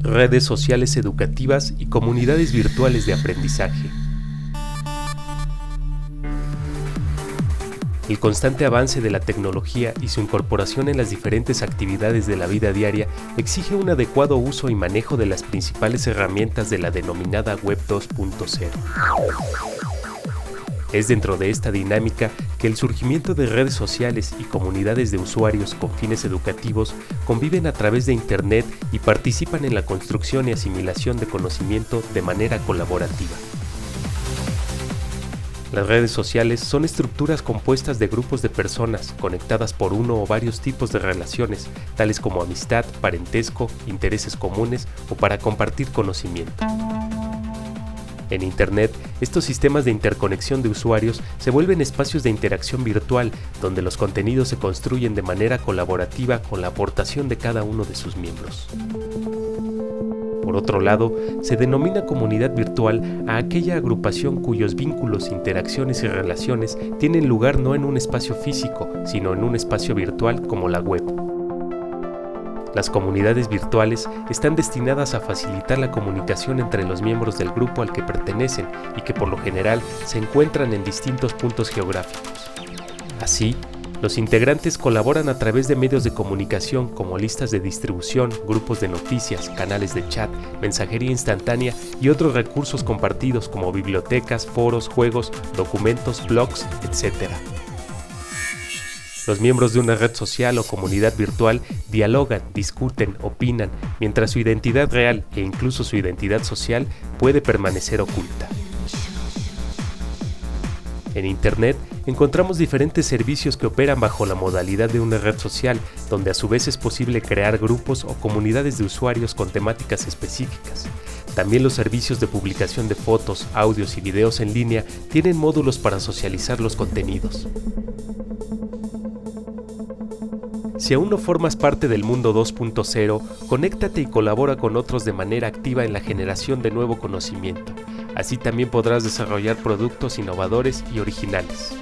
redes sociales educativas y comunidades virtuales de aprendizaje. El constante avance de la tecnología y su incorporación en las diferentes actividades de la vida diaria exige un adecuado uso y manejo de las principales herramientas de la denominada Web 2.0. Es dentro de esta dinámica que el surgimiento de redes sociales y comunidades de usuarios con fines educativos conviven a través de Internet y participan en la construcción y asimilación de conocimiento de manera colaborativa. Las redes sociales son estructuras compuestas de grupos de personas conectadas por uno o varios tipos de relaciones, tales como amistad, parentesco, intereses comunes o para compartir conocimiento. En Internet, estos sistemas de interconexión de usuarios se vuelven espacios de interacción virtual donde los contenidos se construyen de manera colaborativa con la aportación de cada uno de sus miembros. Por otro lado, se denomina comunidad virtual a aquella agrupación cuyos vínculos, interacciones y relaciones tienen lugar no en un espacio físico, sino en un espacio virtual como la web. Las comunidades virtuales están destinadas a facilitar la comunicación entre los miembros del grupo al que pertenecen y que por lo general se encuentran en distintos puntos geográficos. Así, los integrantes colaboran a través de medios de comunicación como listas de distribución, grupos de noticias, canales de chat, mensajería instantánea y otros recursos compartidos como bibliotecas, foros, juegos, documentos, blogs, etc. Los miembros de una red social o comunidad virtual dialogan, discuten, opinan, mientras su identidad real e incluso su identidad social puede permanecer oculta. En Internet encontramos diferentes servicios que operan bajo la modalidad de una red social, donde a su vez es posible crear grupos o comunidades de usuarios con temáticas específicas. También los servicios de publicación de fotos, audios y videos en línea tienen módulos para socializar los contenidos. Si aún no formas parte del mundo 2.0, conéctate y colabora con otros de manera activa en la generación de nuevo conocimiento. Así también podrás desarrollar productos innovadores y originales.